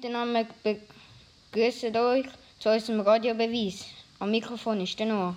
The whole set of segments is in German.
miteinander, begrüßen euch zu unserem Radiobeweis. Am Mikrofon ist der Noah.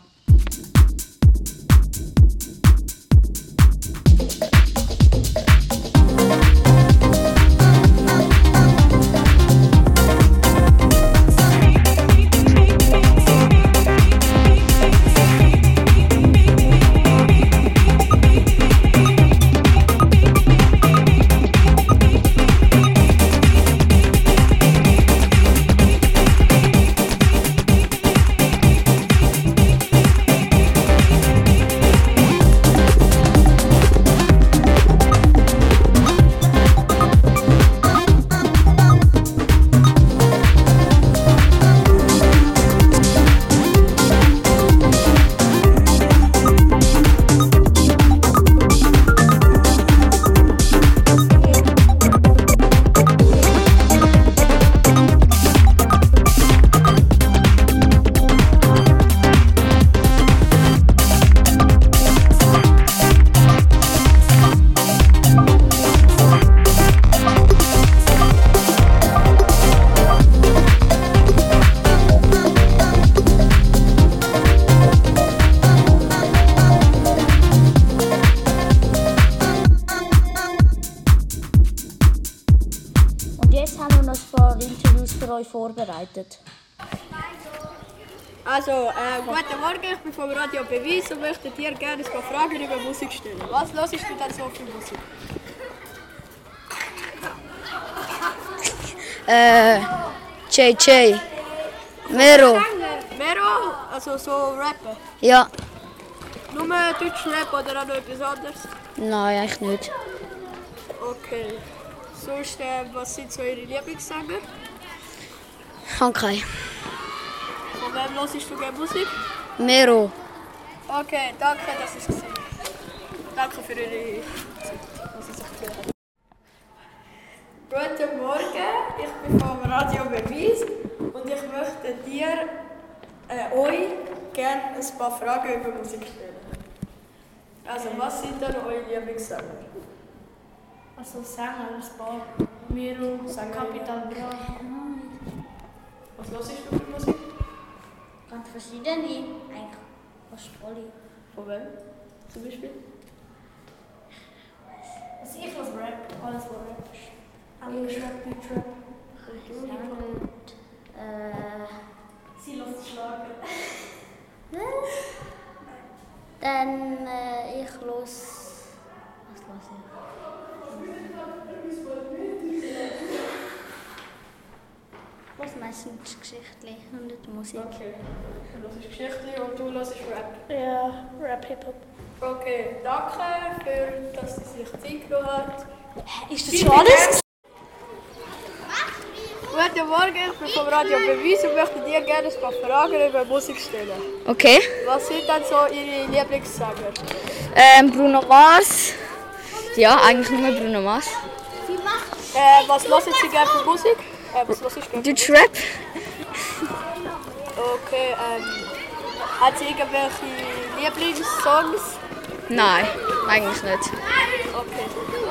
Vorbereitet. Also, äh, guten Morgen, ich bin vom Radio Beweis und möchte dir gerne ein paar Fragen über Musik stellen. Was hörst du denn so für Musik? Äh, JJ. Mero. Mero, also so Rappen. Ja. Nur Deutsch Rap oder auch noch etwas anderes? Nein, eigentlich nicht. Okay. Sonst, äh, was sind so Ihre Lieblingssänger? Okay. Von wem hörst du gerne Musik? Mero. Okay, danke, dass ich es gesehen habe. Danke für Ihre Zeit, was Sie sich haben. Guten Morgen, ich bin vom Radio Beweis und ich möchte dir, äh, euch gerne ein paar Fragen über Musik stellen. Also, was sind denn eure Lieblingssänger? Also Sänger, ein paar. Miro, Capital Bra. Was hörst du für Musik? Ganz verschiedene. Eigentlich fast alle. Von wem? Zum Beispiel? Also ich höre Rap, alles was Rap ist. Englisch Rap, Deutsch Rap. Äh, Sie lässt schlagen. Dann äh, ich los. Was los ich? Was meistens Geschichten und nicht Musik. Okay. Du hörst Geschichten und du hörst Rap. Ja, Rap, Hip-Hop. Okay, danke, für, dass sie sich Zeit genommen hat. Ist das schon alles? Guten Morgen, ich bin vom Radio Beweis und möchte dir gerne ein paar Fragen über Musik stellen. Okay. Was sind denn so Ihre Lieblingssänger? Ähm, Bruno Mars. Ja, eigentlich nur Bruno Mars. Äh, was hören Sie gerne für Musik? Äh, was hörst du gerne? Deutsch Rap. Okay, ähm, hat sie irgendwelche Lieblingssongs? Nein, eigentlich nicht. Okay,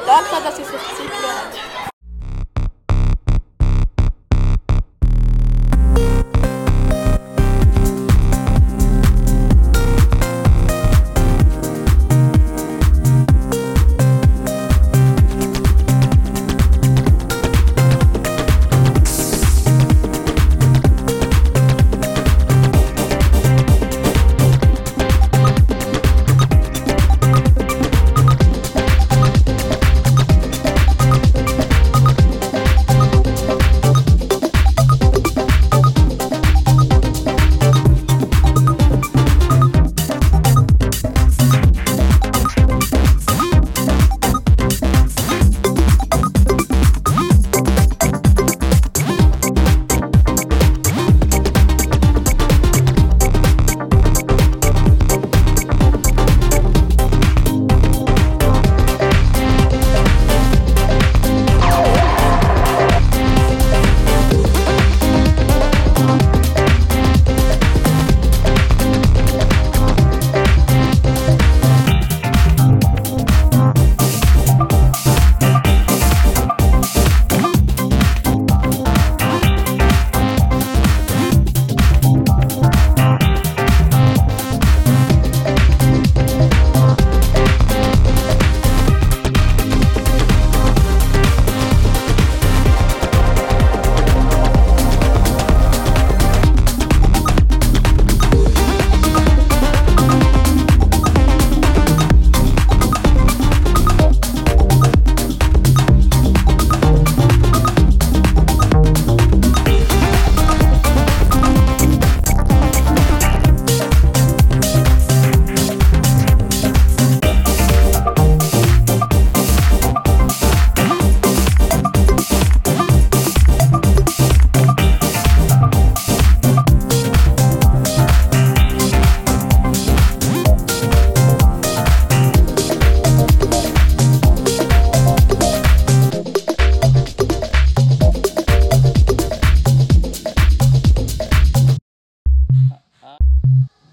danke, dass Sie sich Zeit genommen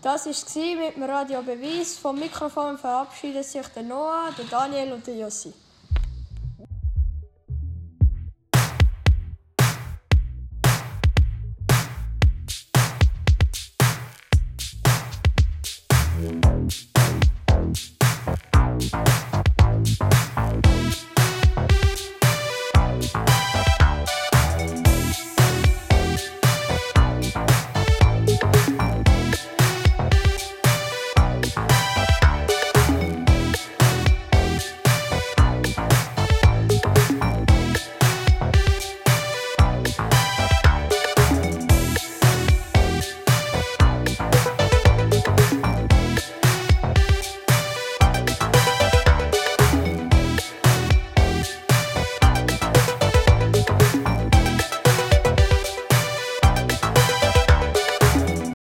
hat. es mit dem Radio Beweis. Vom Mikrofon verabschieden sich der Noah, der Daniel und der Jossi.